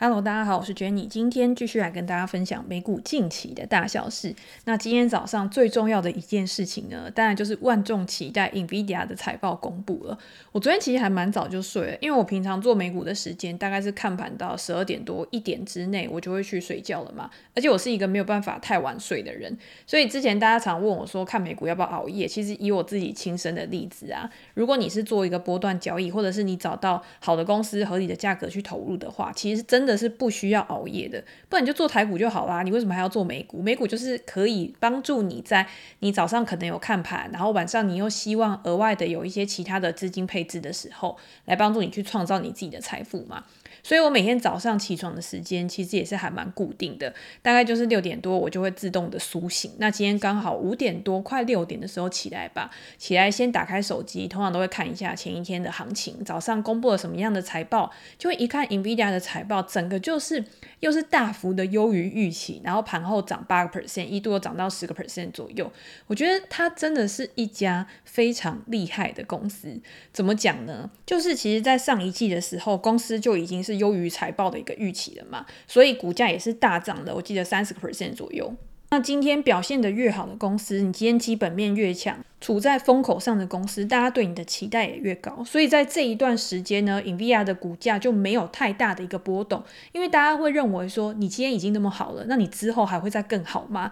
Hello，大家好，我是 Jenny，今天继续来跟大家分享美股近期的大小事。那今天早上最重要的一件事情呢，当然就是万众期待 NVIDIA 的财报公布了。我昨天其实还蛮早就睡了，因为我平常做美股的时间大概是看盘到十二点多一点之内，我就会去睡觉了嘛。而且我是一个没有办法太晚睡的人，所以之前大家常问我说看美股要不要熬夜，其实以我自己亲身的例子啊，如果你是做一个波段交易，或者是你找到好的公司合理的价格去投入的话，其实真的。是不需要熬夜的，不然你就做台股就好啦。你为什么还要做美股？美股就是可以帮助你在你早上可能有看盘，然后晚上你又希望额外的有一些其他的资金配置的时候，来帮助你去创造你自己的财富嘛。所以我每天早上起床的时间其实也是还蛮固定的，大概就是六点多我就会自动的苏醒。那今天刚好五点多快六点的时候起来吧，起来先打开手机，通常都会看一下前一天的行情，早上公布了什么样的财报，就会一看 NVIDIA 的财报，整个就是又是大幅的优于预期，然后盘后涨八个 percent，一度又涨到十个 percent 左右。我觉得它真的是一家非常厉害的公司。怎么讲呢？就是其实在上一季的时候，公司就已经是。优于财报的一个预期了嘛，所以股价也是大涨的，我记得三十个 percent 左右。那今天表现得越好的公司，你今天基本面越强，处在风口上的公司，大家对你的期待也越高。所以在这一段时间呢，NVIDIA 的股价就没有太大的一个波动，因为大家会认为说，你今天已经那么好了，那你之后还会再更好吗？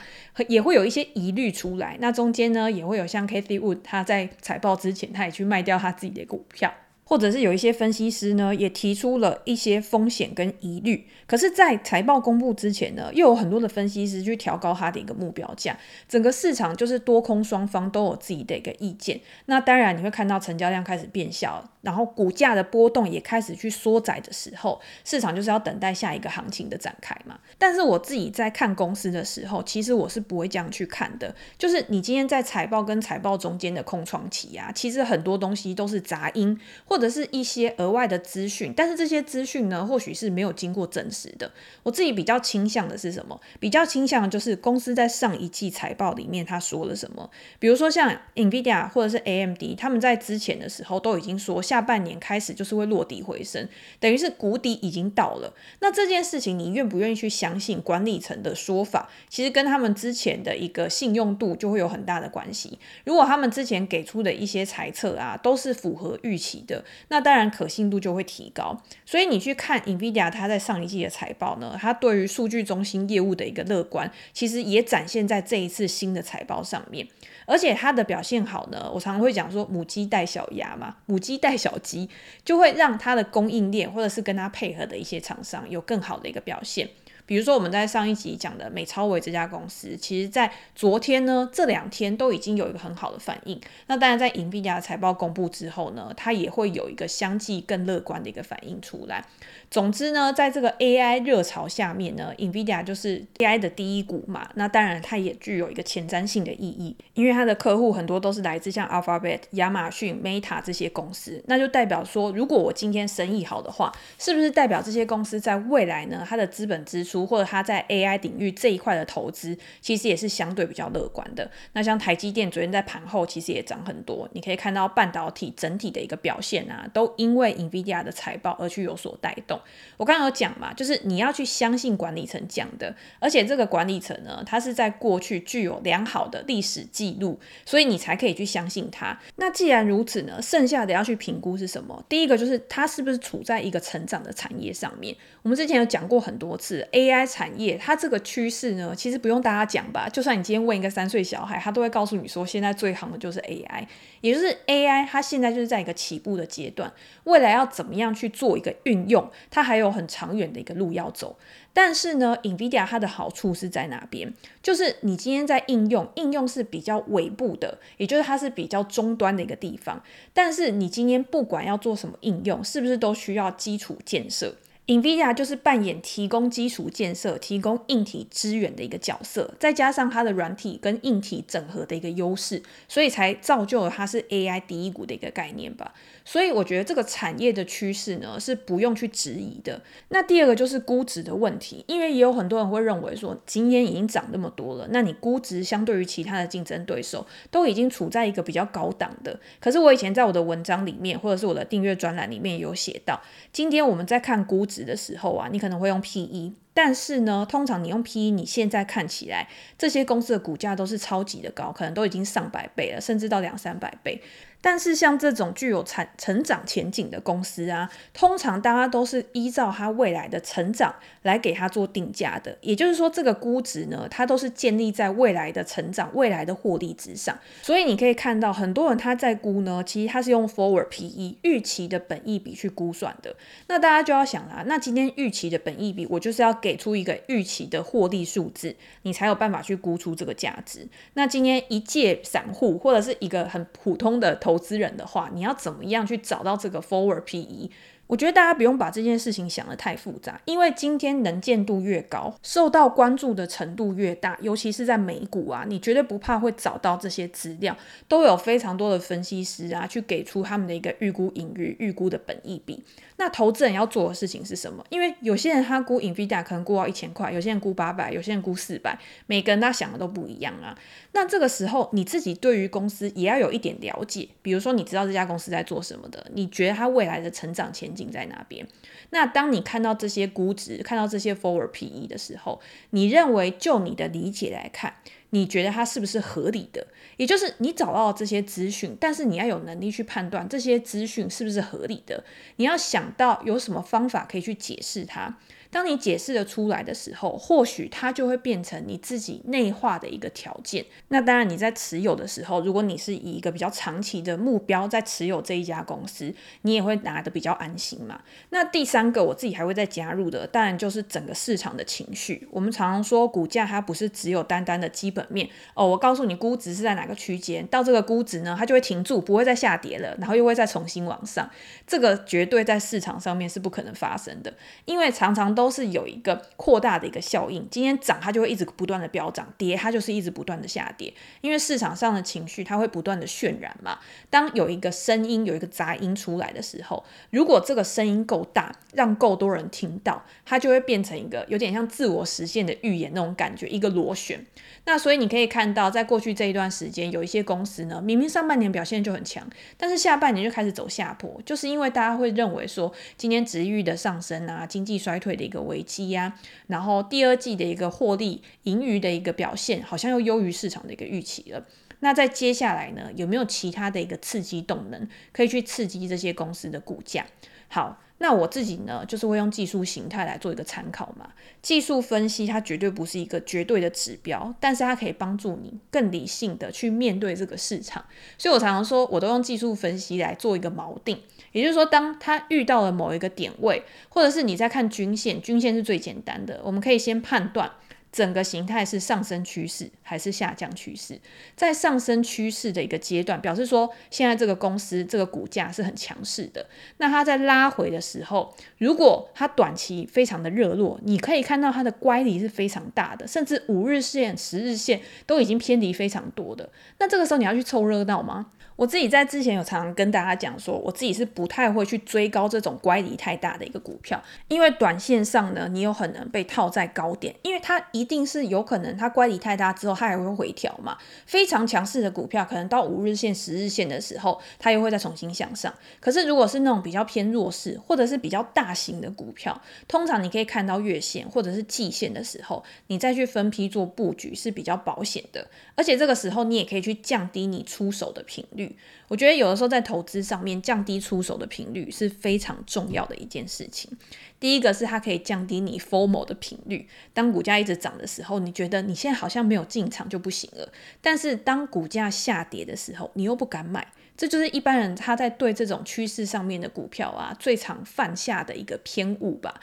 也会有一些疑虑出来。那中间呢，也会有像 Cathie Wood，他在财报之前，他也去卖掉他自己的股票。或者是有一些分析师呢，也提出了一些风险跟疑虑。可是，在财报公布之前呢，又有很多的分析师去调高它的一个目标价。整个市场就是多空双方都有自己的一个意见。那当然，你会看到成交量开始变小，然后股价的波动也开始去缩窄的时候，市场就是要等待下一个行情的展开嘛。但是我自己在看公司的时候，其实我是不会这样去看的。就是你今天在财报跟财报中间的空窗期啊，其实很多东西都是杂音或。或者是一些额外的资讯，但是这些资讯呢，或许是没有经过证实的。我自己比较倾向的是什么？比较倾向的就是公司在上一季财报里面他说了什么。比如说像 NVIDIA 或者是 AMD，他们在之前的时候都已经说下半年开始就是会落底回升，等于是谷底已经到了。那这件事情你愿不愿意去相信管理层的说法？其实跟他们之前的一个信用度就会有很大的关系。如果他们之前给出的一些猜测啊，都是符合预期的。那当然可信度就会提高，所以你去看 NVIDIA 它在上一季的财报呢，它对于数据中心业务的一个乐观，其实也展现在这一次新的财报上面。而且它的表现好呢，我常常会讲说母鸡带小鸭嘛，母鸡带小鸡，就会让它的供应链或者是跟它配合的一些厂商有更好的一个表现。比如说我们在上一集讲的美超微这家公司，其实在昨天呢，这两天都已经有一个很好的反应。那当然在 NVIDIA 财报公布之后呢，它也会有一个相继更乐观的一个反应出来。总之呢，在这个 AI 热潮下面呢，NVIDIA 就是 AI 的第一股嘛。那当然它也具有一个前瞻性的意义，因为它的客户很多都是来自像 Alphabet、亚马逊、Meta 这些公司，那就代表说，如果我今天生意好的话，是不是代表这些公司在未来呢，它的资本支出或者他在 AI 领域这一块的投资，其实也是相对比较乐观的。那像台积电昨天在盘后其实也涨很多，你可以看到半导体整体的一个表现啊，都因为 NVIDIA 的财报而去有所带动。我刚刚有讲嘛，就是你要去相信管理层讲的，而且这个管理层呢，它是在过去具有良好的历史记录，所以你才可以去相信它。那既然如此呢，剩下的要去评估是什么？第一个就是它是不是处在一个成长的产业上面。我们之前有讲过很多次 A。AI 产业它这个趋势呢，其实不用大家讲吧。就算你今天问一个三岁小孩，他都会告诉你说，现在最夯的就是 AI，也就是 AI，它现在就是在一个起步的阶段，未来要怎么样去做一个运用，它还有很长远的一个路要走。但是呢，NVIDIA 它的好处是在哪边？就是你今天在应用，应用是比较尾部的，也就是它是比较终端的一个地方。但是你今天不管要做什么应用，是不是都需要基础建设？NVIDIA 就是扮演提供基础建设、提供硬体资源的一个角色，再加上它的软体跟硬体整合的一个优势，所以才造就了它是 AI 第一股的一个概念吧。所以我觉得这个产业的趋势呢，是不用去质疑的。那第二个就是估值的问题，因为也有很多人会认为说，今天已经涨那么多了，那你估值相对于其他的竞争对手都已经处在一个比较高档的。可是我以前在我的文章里面，或者是我的订阅专栏里面有写到，今天我们在看估。值的时候啊，你可能会用 PE，但是呢，通常你用 PE，你现在看起来这些公司的股价都是超级的高，可能都已经上百倍了，甚至到两三百倍。但是像这种具有产成长前景的公司啊，通常大家都是依照它未来的成长来给它做定价的。也就是说，这个估值呢，它都是建立在未来的成长、未来的获利之上。所以你可以看到，很多人他在估呢，其实他是用 forward PE 预期的本益比去估算的。那大家就要想啦，那今天预期的本益比，我就是要给出一个预期的获利数字，你才有办法去估出这个价值。那今天一介散户或者是一个很普通的投投资人的话，你要怎么样去找到这个 forward PE？我觉得大家不用把这件事情想得太复杂，因为今天能见度越高，受到关注的程度越大，尤其是在美股啊，你绝对不怕会找到这些资料，都有非常多的分析师啊，去给出他们的一个预估盈余、预估的本益比。那投资人要做的事情是什么？因为有些人他估 Nvidia 可能估到一千块，有些人估八百，有些人估四百，每个人他想的都不一样啊。那这个时候你自己对于公司也要有一点了解，比如说你知道这家公司在做什么的，你觉得它未来的成长前景在哪边？那当你看到这些估值，看到这些 Forward PE 的时候，你认为就你的理解来看，你觉得它是不是合理的？也就是你找到这些资讯，但是你要有能力去判断这些资讯是不是合理的。你要想到有什么方法可以去解释它。当你解释的出来的时候，或许它就会变成你自己内化的一个条件。那当然，你在持有的时候，如果你是以一个比较长期的目标在持有这一家公司，你也会拿得比较安心嘛。那第三个，我自己还会再加入的，当然就是整个市场的情绪。我们常常说，股价它不是只有单单的基本面哦。我告诉你，估值是在哪个区间，到这个估值呢，它就会停住，不会再下跌了，然后又会再重新往上。这个绝对在市场上面是不可能发生的，因为常常。都是有一个扩大的一个效应，今天涨它就会一直不断的飙涨，跌它就是一直不断的下跌，因为市场上的情绪它会不断的渲染嘛。当有一个声音有一个杂音出来的时候，如果这个声音够大，让够多人听到，它就会变成一个有点像自我实现的预言那种感觉，一个螺旋。那所以你可以看到，在过去这一段时间，有一些公司呢，明明上半年表现就很强，但是下半年就开始走下坡，就是因为大家会认为说，今天值域的上升啊，经济衰退的。一个危机呀，然后第二季的一个获利盈余的一个表现，好像又优于市场的一个预期了。那在接下来呢，有没有其他的一个刺激动能，可以去刺激这些公司的股价？好，那我自己呢，就是会用技术形态来做一个参考嘛。技术分析它绝对不是一个绝对的指标，但是它可以帮助你更理性的去面对这个市场。所以我常常说，我都用技术分析来做一个锚定。也就是说，当它遇到了某一个点位，或者是你在看均线，均线是最简单的，我们可以先判断整个形态是上升趋势还是下降趋势。在上升趋势的一个阶段，表示说现在这个公司这个股价是很强势的。那它在拉回的时候，如果它短期非常的热络，你可以看到它的乖离是非常大的，甚至五日线、十日线都已经偏离非常多的。那这个时候你要去凑热闹吗？我自己在之前有常常跟大家讲说，我自己是不太会去追高这种乖离太大的一个股票，因为短线上呢，你有可能被套在高点，因为它一定是有可能它乖离太大之后，它还会回调嘛。非常强势的股票，可能到五日线、十日线的时候，它又会再重新向上。可是如果是那种比较偏弱势，或者是比较大型的股票，通常你可以看到月线或者是季线的时候，你再去分批做布局是比较保险的，而且这个时候你也可以去降低你出手的频率。我觉得有的时候在投资上面降低出手的频率是非常重要的一件事情。第一个是它可以降低你 formal 的频率。当股价一直涨的时候，你觉得你现在好像没有进场就不行了。但是当股价下跌的时候，你又不敢买。这就是一般人他在对这种趋势上面的股票啊，最常犯下的一个偏误吧。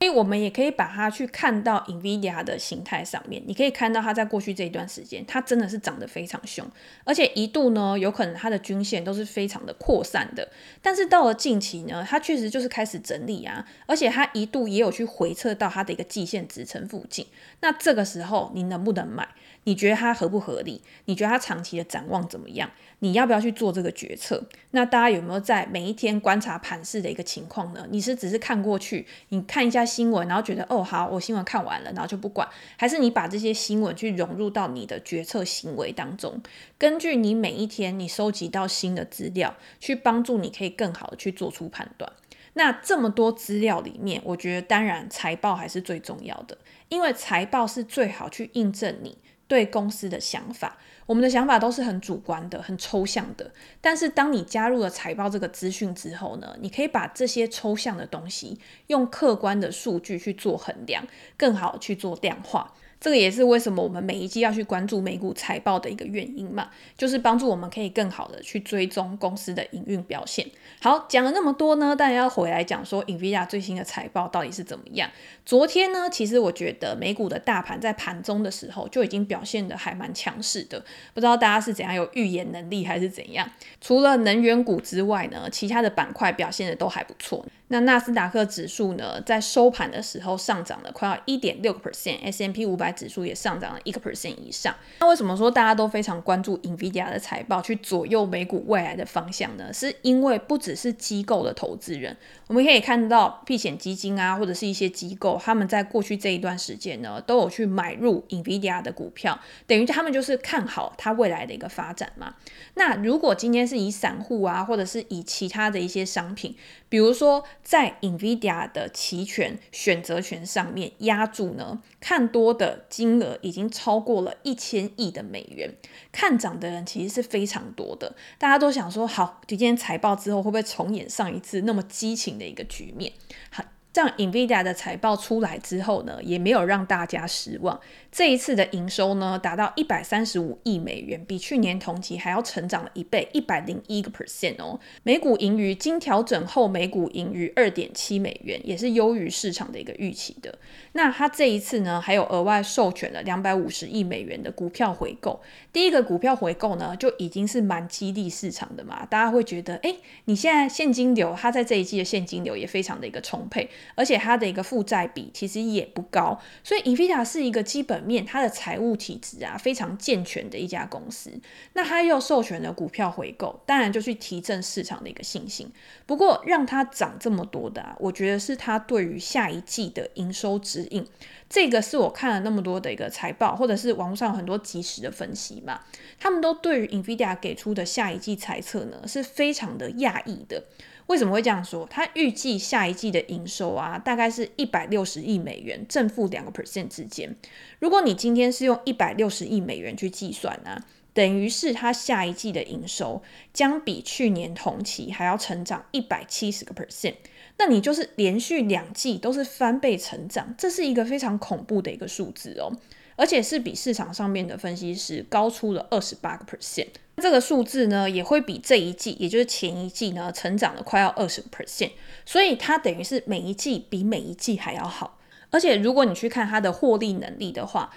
所以我们也可以把它去看到 NVIDIA 的形态上面，你可以看到它在过去这一段时间，它真的是涨得非常凶，而且一度呢，有可能它的均线都是非常的扩散的。但是到了近期呢，它确实就是开始整理啊，而且它一度也有去回撤到它的一个季线支撑附近。那这个时候你能不能买？你觉得它合不合理？你觉得它长期的展望怎么样？你要不要去做这个决策？那大家有没有在每一天观察盘市的一个情况呢？你是只是看过去，你看一下新闻，然后觉得哦好，我新闻看完了，然后就不管，还是你把这些新闻去融入到你的决策行为当中，根据你每一天你收集到新的资料，去帮助你可以更好的去做出判断。那这么多资料里面，我觉得当然财报还是最重要的，因为财报是最好去印证你对公司的想法。我们的想法都是很主观的、很抽象的，但是当你加入了财报这个资讯之后呢，你可以把这些抽象的东西用客观的数据去做衡量，更好去做量化。这个也是为什么我们每一季要去关注美股财报的一个原因嘛，就是帮助我们可以更好的去追踪公司的营运表现。好，讲了那么多呢，当然要回来讲说 NVIDIA 最新的财报到底是怎么样。昨天呢，其实我觉得美股的大盘在盘中的时候就已经表现得还蛮强势的，不知道大家是怎样有预言能力还是怎样。除了能源股之外呢，其他的板块表现的都还不错。那纳斯达克指数呢，在收盘的时候上涨了快要一点六个 percent，S M P 五百指数也上涨了一个 percent 以上。那为什么说大家都非常关注 NVIDIA 的财报，去左右美股未来的方向呢？是因为不只是机构的投资人，我们可以看到避险基金啊，或者是一些机构，他们在过去这一段时间呢，都有去买入 NVIDIA 的股票，等于他们就是看好它未来的一个发展嘛。那如果今天是以散户啊，或者是以其他的一些商品，比如说在 NVIDIA 的期权选择权上面押注呢，看多的金额已经超过了一千亿的美元，看涨的人其实是非常多的。大家都想说，好，今天财报之后会不会重演上一次那么激情的一个局面？好。这样，NVIDIA 的财报出来之后呢，也没有让大家失望。这一次的营收呢，达到一百三十五亿美元，比去年同期还要成长了一倍，一百零一个 percent 哦。每股盈余经调整后，每股盈余二点七美元，也是优于市场的一个预期的。那它这一次呢，还有额外授权了两百五十亿美元的股票回购。第一个股票回购呢，就已经是蛮激励市场的嘛，大家会觉得，哎，你现在现金流，它在这一季的现金流也非常的一个充沛。而且它的一个负债比其实也不高，所以 NVIDIA 是一个基本面它的财务体质啊非常健全的一家公司。那它又授权了股票回购，当然就去提振市场的一个信心。不过让它涨这么多的啊，我觉得是它对于下一季的营收指引。这个是我看了那么多的一个财报，或者是网络上很多即时的分析嘛，他们都对于 NVIDIA 给出的下一季财测呢是非常的讶异的。为什么会这样说？他预计下一季的营收啊，大概是一百六十亿美元，正负两个 percent 之间。如果你今天是用一百六十亿美元去计算呢、等于是他下一季的营收将比去年同期还要成长一百七十个 percent。那你就是连续两季都是翻倍成长，这是一个非常恐怖的一个数字哦，而且是比市场上面的分析师高出了二十八个 percent。这个数字呢，也会比这一季，也就是前一季呢，成长了快要二十个 percent，所以它等于是每一季比每一季还要好。而且如果你去看它的获利能力的话，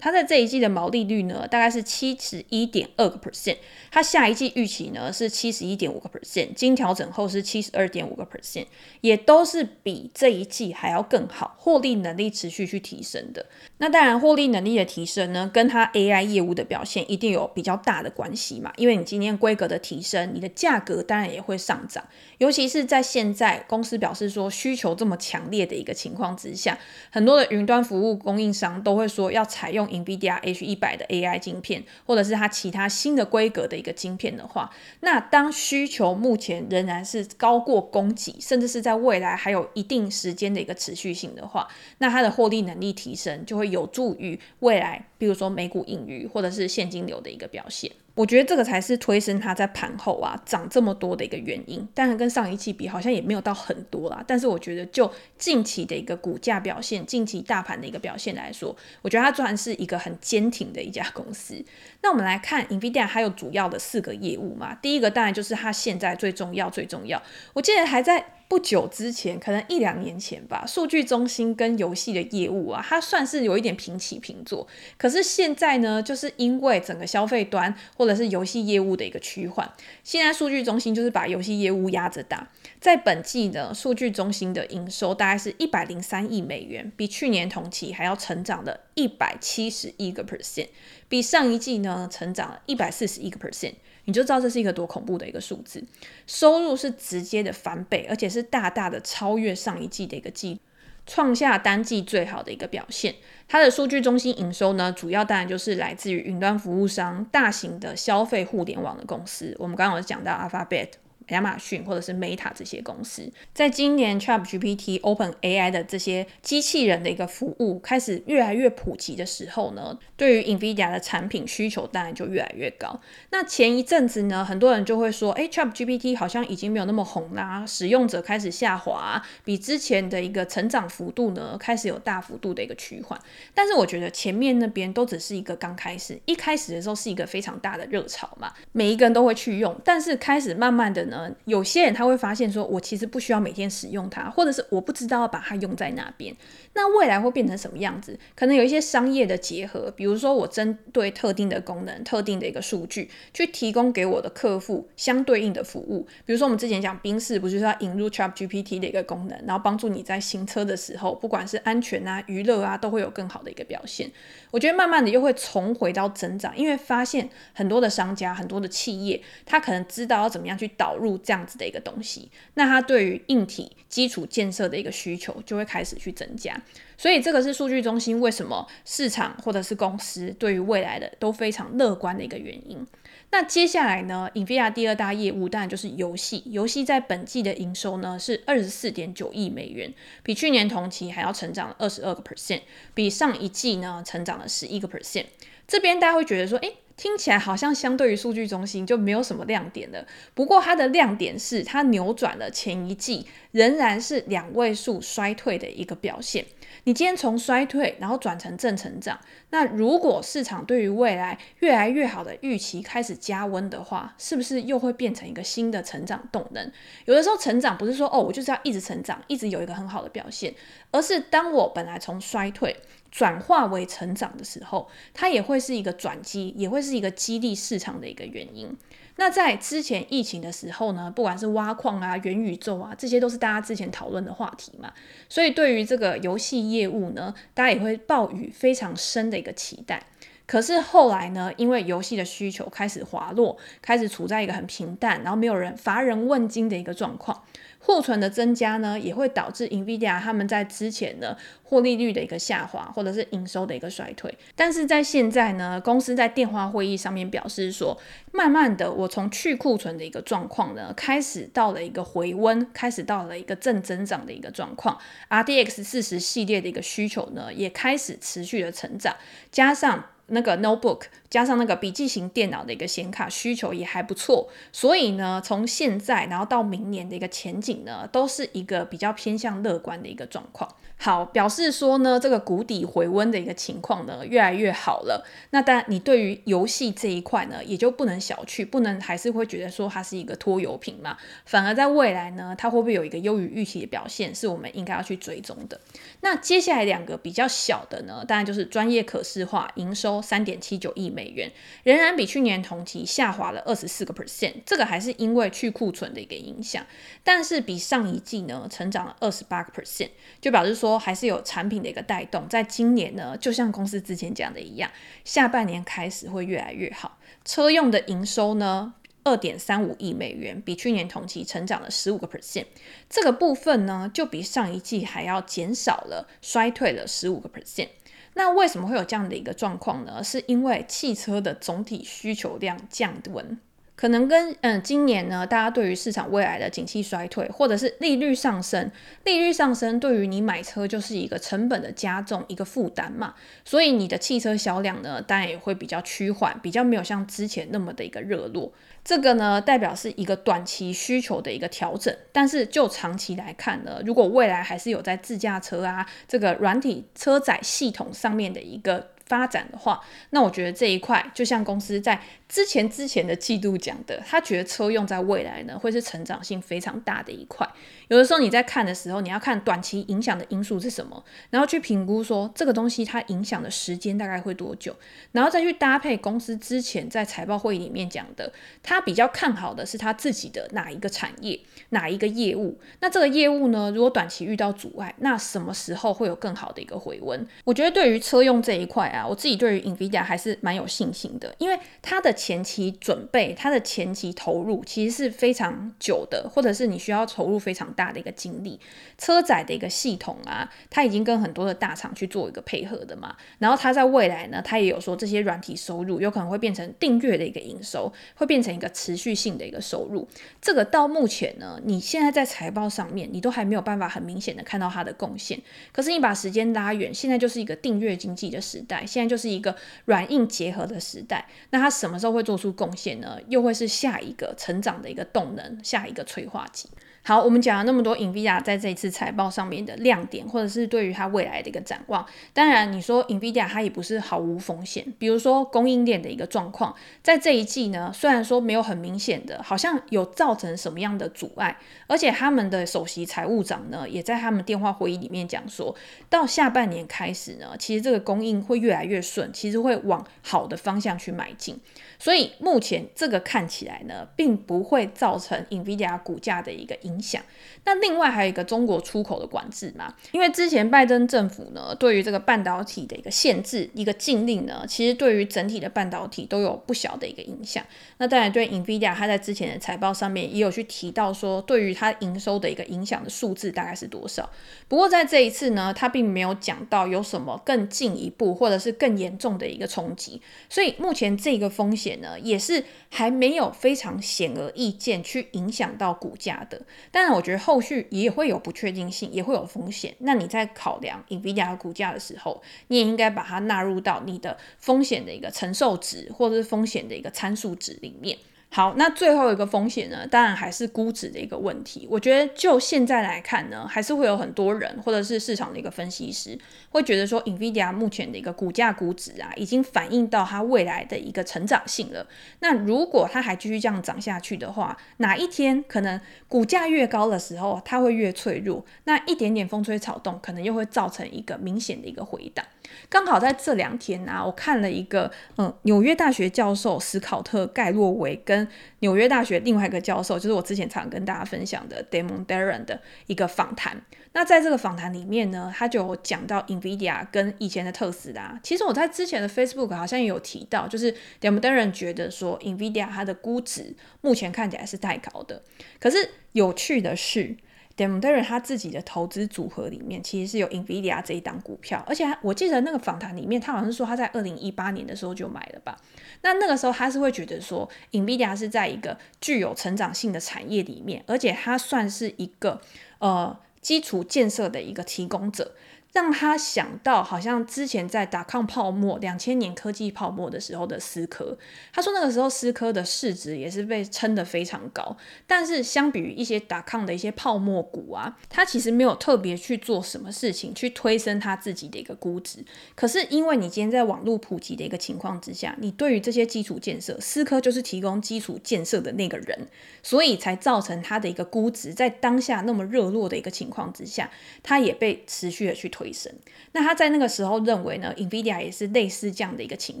它在这一季的毛利率呢，大概是七十一点二个 percent。它下一季预期呢是七十一点五个 percent，经调整后是七十二点五个 percent，也都是比这一季还要更好，获利能力持续去提升的。那当然，获利能力的提升呢，跟它 AI 业务的表现一定有比较大的关系嘛。因为你今天规格的提升，你的价格当然也会上涨。尤其是在现在公司表示说需求这么强烈的一个情况之下，很多的云端服务供应商都会说要采用。NVIDIA H 一百的 AI 晶片，或者是它其他新的规格的一个晶片的话，那当需求目前仍然是高过供给，甚至是在未来还有一定时间的一个持续性的话，那它的获利能力提升就会有助于未来，比如说美股盈余或者是现金流的一个表现。我觉得这个才是推升它在盘后啊涨这么多的一个原因。当然跟上一期比好像也没有到很多啦，但是我觉得就近期的一个股价表现，近期大盘的一个表现来说，我觉得它算是一个很坚挺的一家公司。那我们来看 NVIDIA 还有主要的四个业务嘛，第一个当然就是它现在最重要最重要，我记得还在。不久之前，可能一两年前吧，数据中心跟游戏的业务啊，它算是有一点平起平坐。可是现在呢，就是因为整个消费端或者是游戏业务的一个趋缓，现在数据中心就是把游戏业务压着打。在本季呢，数据中心的营收大概是一百零三亿美元，比去年同期还要成长了一百七十一个 percent，比上一季呢成长了一百四十一个 percent。你就知道这是一个多恐怖的一个数字，收入是直接的翻倍，而且是大大的超越上一季的一个季，创下单季最好的一个表现。它的数据中心营收呢，主要当然就是来自于云端服务商、大型的消费互联网的公司。我们刚刚有讲到 Alphabet。亚马逊或者是 Meta 这些公司。在今年 ChatGPT、OpenAI 的这些机器人的一个服务开始越来越普及的时候呢，对于 NVIDIA 的产品需求当然就越来越高。那前一阵子呢，很多人就会说，哎，ChatGPT 好像已经没有那么红啦，使用者开始下滑，比之前的一个成长幅度呢，开始有大幅度的一个趋缓。但是我觉得前面那边都只是一个刚开始，一开始的时候是一个非常大的热潮嘛，每一个人都会去用。但是开始慢慢的呢，有些人他会发现说，我其实不需要每天使用它，或者是我不知道要把它用在哪边。那未来会变成什么样子？可能有一些商业的结合，比如说我针对特定的功能、特定的一个数据，去提供给我的客户相对应的服务。比如说我们之前讲宾士，不就是要引入 ChatGPT 的一个功能，然后帮助你在行车的时候，不管是安全啊、娱乐啊，都会有更好的一个表现。我觉得慢慢的又会重回到增长，因为发现很多的商家、很多的企业，他可能知道要怎么样去导入这样子的一个东西，那他对于硬体基础建设的一个需求就会开始去增加。所以这个是数据中心为什么市场或者是公司对于未来的都非常乐观的一个原因。那接下来呢，NVIDIA 第二大业务当然就是游戏。游戏在本季的营收呢是二十四点九亿美元，比去年同期还要成长了二十二个 percent，比上一季呢成长了十一个 percent。这边大家会觉得说，诶，听起来好像相对于数据中心就没有什么亮点了。不过它的亮点是它扭转了前一季仍然是两位数衰退的一个表现。你今天从衰退然后转成正成长，那如果市场对于未来越来越好的预期开始加温的话，是不是又会变成一个新的成长动能？有的时候成长不是说哦，我就是要一直成长，一直有一个很好的表现，而是当我本来从衰退。转化为成长的时候，它也会是一个转机，也会是一个激励市场的一个原因。那在之前疫情的时候呢，不管是挖矿啊、元宇宙啊，这些都是大家之前讨论的话题嘛。所以对于这个游戏业务呢，大家也会抱有非常深的一个期待。可是后来呢，因为游戏的需求开始滑落，开始处在一个很平淡，然后没有人乏人问津的一个状况。库存的增加呢，也会导致 NVIDIA 他们在之前的获利率的一个下滑，或者是营收的一个衰退。但是在现在呢，公司在电话会议上面表示说，慢慢的，我从去库存的一个状况呢，开始到了一个回温，开始到了一个正增长的一个状况。RDX 四十系列的一个需求呢，也开始持续的成长，加上。那个 notebook 加上那个笔记型电脑的一个显卡需求也还不错，所以呢，从现在然后到明年的一个前景呢，都是一个比较偏向乐观的一个状况。好，表示说呢，这个谷底回温的一个情况呢，越来越好了。那当然，你对于游戏这一块呢，也就不能小觑，不能还是会觉得说它是一个拖油瓶嘛。反而在未来呢，它会不会有一个优于预期的表现，是我们应该要去追踪的。那接下来两个比较小的呢，当然就是专业可视化营收三点七九亿美元，仍然比去年同期下滑了二十四个 percent。这个还是因为去库存的一个影响，但是比上一季呢，成长了二十八个 percent，就表示说。还是有产品的一个带动，在今年呢，就像公司之前讲的一样，下半年开始会越来越好。车用的营收呢，二点三五亿美元，比去年同期成长了十五个 percent。这个部分呢，就比上一季还要减少了，衰退了十五个 percent。那为什么会有这样的一个状况呢？是因为汽车的总体需求量降温。可能跟嗯，今年呢，大家对于市场未来的景气衰退，或者是利率上升，利率上升对于你买车就是一个成本的加重，一个负担嘛，所以你的汽车销量呢，当然也会比较趋缓，比较没有像之前那么的一个热络。这个呢，代表是一个短期需求的一个调整，但是就长期来看呢，如果未来还是有在自驾车啊，这个软体车载系统上面的一个发展的话，那我觉得这一块就像公司在之前之前的季度讲的，他觉得车用在未来呢会是成长性非常大的一块。有的时候你在看的时候，你要看短期影响的因素是什么，然后去评估说这个东西它影响的时间大概会多久，然后再去搭配公司之前在财报会议里面讲的，他比较看好的是他自己的哪一个产业，哪一个业务。那这个业务呢，如果短期遇到阻碍，那什么时候会有更好的一个回温？我觉得对于车用这一块啊。我自己对于 NVIDIA 还是蛮有信心的，因为它的前期准备、它的前期投入其实是非常久的，或者是你需要投入非常大的一个精力。车载的一个系统啊，它已经跟很多的大厂去做一个配合的嘛。然后它在未来呢，它也有说这些软体收入有可能会变成订阅的一个营收，会变成一个持续性的一个收入。这个到目前呢，你现在在财报上面，你都还没有办法很明显的看到它的贡献。可是你把时间拉远，现在就是一个订阅经济的时代，现在就是一个软硬结合的时代。那它什么时候会做出贡献呢？又会是下一个成长的一个动能，下一个催化剂。好，我们讲了那么多，NVIDIA 在这一次财报上面的亮点，或者是对于它未来的一个展望。当然，你说 NVIDIA 它也不是毫无风险，比如说供应链的一个状况，在这一季呢，虽然说没有很明显的，好像有造成什么样的阻碍，而且他们的首席财务长呢，也在他们电话会议里面讲说，到下半年开始呢，其实这个供应会越来越顺，其实会往好的方向去买进。所以目前这个看起来呢，并不会造成 NVIDIA 股价的一个影响。那另外还有一个中国出口的管制嘛，因为之前拜登政府呢，对于这个半导体的一个限制、一个禁令呢，其实对于整体的半导体都有不小的一个影响。那当然对 NVIDIA，它在之前的财报上面也有去提到说，对于它营收的一个影响的数字大概是多少。不过在这一次呢，它并没有讲到有什么更进一步或者是更严重的一个冲击。所以目前这个风险。呢，也是还没有非常显而易见去影响到股价的。当然，我觉得后续也会有不确定性，也会有风险。那你在考量 NVIDIA 股价的时候，你也应该把它纳入到你的风险的一个承受值，或者是风险的一个参数值里面。好，那最后一个风险呢，当然还是估值的一个问题。我觉得就现在来看呢，还是会有很多人或者是市场的一个分析师会觉得说，NVIDIA 目前的一个股价估值啊，已经反映到它未来的一个成长性了。那如果它还继续这样涨下去的话，哪一天可能股价越高的时候，它会越脆弱。那一点点风吹草动，可能又会造成一个明显的一个回档。刚好在这两天啊，我看了一个嗯，纽约大学教授史考特盖洛维跟纽约大学另外一个教授，就是我之前常跟大家分享的 Damon Darren 的一个访谈。那在这个访谈里面呢，他就讲到 NVIDIA 跟以前的特斯拉。其实我在之前的 Facebook 好像也有提到，就是 Damon Darren 觉得说 NVIDIA 它的估值目前看起来是太高的。可是有趣的是。Demeter 他自己的投资组合里面，其实是有 NVIDIA 这一档股票，而且我记得那个访谈里面，他好像是说他在二零一八年的时候就买了吧。那那个时候他是会觉得说，NVIDIA 是在一个具有成长性的产业里面，而且它算是一个呃基础建设的一个提供者。让他想到，好像之前在打抗泡沫、两千年科技泡沫的时候的思科，他说那个时候思科的市值也是被撑得非常高，但是相比于一些打抗的一些泡沫股啊，他其实没有特别去做什么事情去推升他自己的一个估值。可是因为你今天在网络普及的一个情况之下，你对于这些基础建设，思科就是提供基础建设的那个人，所以才造成他的一个估值在当下那么热络的一个情况之下，他也被持续的去推。回升，那他在那个时候认为呢，NVIDIA 也是类似这样的一个情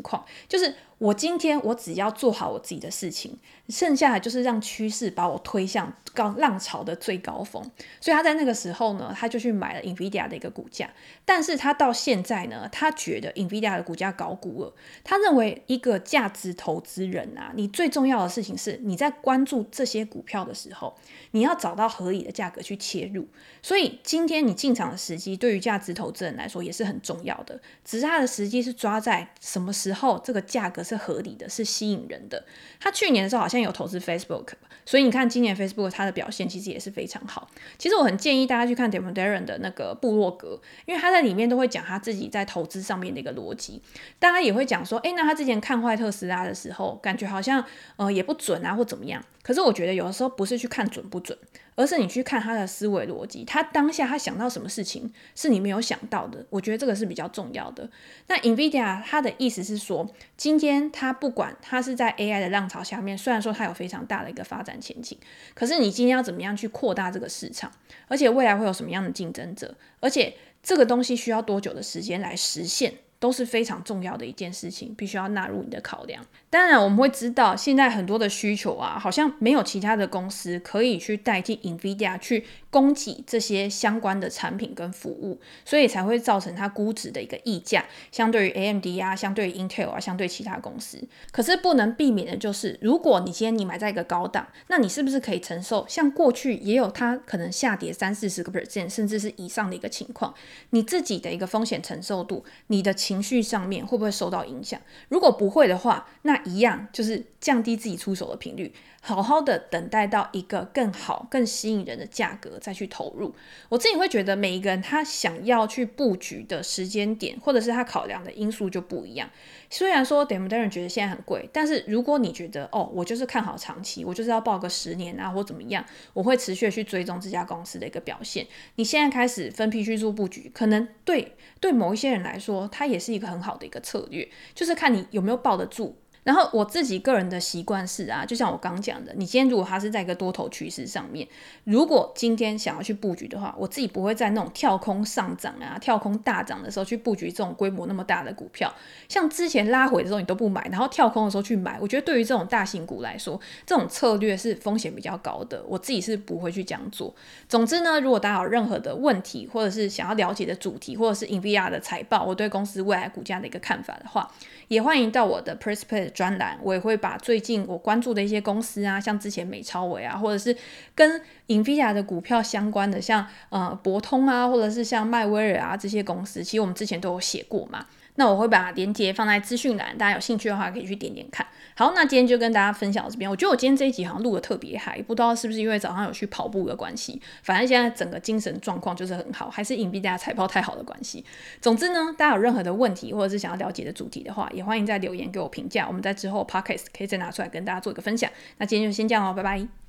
况，就是。我今天我只要做好我自己的事情，剩下的就是让趋势把我推向高浪潮的最高峰。所以他在那个时候呢，他就去买了 NVIDIA 的一个股价。但是他到现在呢，他觉得 NVIDIA 的股价高估了。他认为一个价值投资人啊，你最重要的事情是你在关注这些股票的时候，你要找到合理的价格去切入。所以今天你进场的时机，对于价值投资人来说也是很重要的。只是他的时机是抓在什么时候，这个价格是合理的，是吸引人的。他去年的时候好像有投资 Facebook，所以你看今年 Facebook 它的表现其实也是非常好。其实我很建议大家去看 Damon Darren 的那个部落格，因为他在里面都会讲他自己在投资上面的一个逻辑。大家也会讲说，诶，那他之前看坏特斯拉的时候，感觉好像呃也不准啊，或怎么样。可是我觉得有的时候不是去看准不准。而是你去看他的思维逻辑，他当下他想到什么事情是你没有想到的，我觉得这个是比较重要的。那 NVIDIA 它的意思是说，今天它不管它是在 AI 的浪潮下面，虽然说它有非常大的一个发展前景，可是你今天要怎么样去扩大这个市场，而且未来会有什么样的竞争者，而且这个东西需要多久的时间来实现？都是非常重要的一件事情，必须要纳入你的考量。当然，我们会知道现在很多的需求啊，好像没有其他的公司可以去代替 NVIDIA 去供给这些相关的产品跟服务，所以才会造成它估值的一个溢价，相对于 AMD 啊，相对于 Intel 啊，相对其他公司。可是不能避免的就是，如果你今天你买在一个高档，那你是不是可以承受？像过去也有它可能下跌三四十个 percent，甚至是以上的一个情况，你自己的一个风险承受度，你的情绪上面会不会受到影响？如果不会的话，那一样就是降低自己出手的频率，好好的等待到一个更好、更吸引人的价格再去投入。我自己会觉得，每一个人他想要去布局的时间点，或者是他考量的因素就不一样。虽然说 Damon 觉得现在很贵，但是如果你觉得哦，我就是看好长期，我就是要抱个十年啊，或怎么样，我会持续去追踪这家公司的一个表现。你现在开始分批去做布局，可能对对某一些人来说，它也是一个很好的一个策略，就是看你有没有抱得住。然后我自己个人的习惯是啊，就像我刚讲的，你今天如果它是在一个多头趋势上面，如果今天想要去布局的话，我自己不会在那种跳空上涨啊、跳空大涨的时候去布局这种规模那么大的股票。像之前拉回的时候你都不买，然后跳空的时候去买，我觉得对于这种大型股来说，这种策略是风险比较高的，我自己是不会去这样做。总之呢，如果大家有任何的问题，或者是想要了解的主题，或者是 NVIDIA 的财报，我对公司未来股价的一个看法的话，也欢迎到我的 Prespay 专栏，我也会把最近我关注的一些公司啊，像之前美超维啊，或者是跟 NVIDIA 的股票相关的，像呃博通啊，或者是像迈威尔啊这些公司，其实我们之前都有写过嘛。那我会把链接放在资讯栏，大家有兴趣的话可以去点点看。好，那今天就跟大家分享到这边。我觉得我今天这一集好像录得特别嗨，不知道是不是因为早上有去跑步的关系。反正现在整个精神状况就是很好，还是隐蔽大家财报太好的关系。总之呢，大家有任何的问题或者是想要了解的主题的话，也欢迎在留言给我评价。我们在之后 Podcast 可以再拿出来跟大家做一个分享。那今天就先这样喽，拜拜。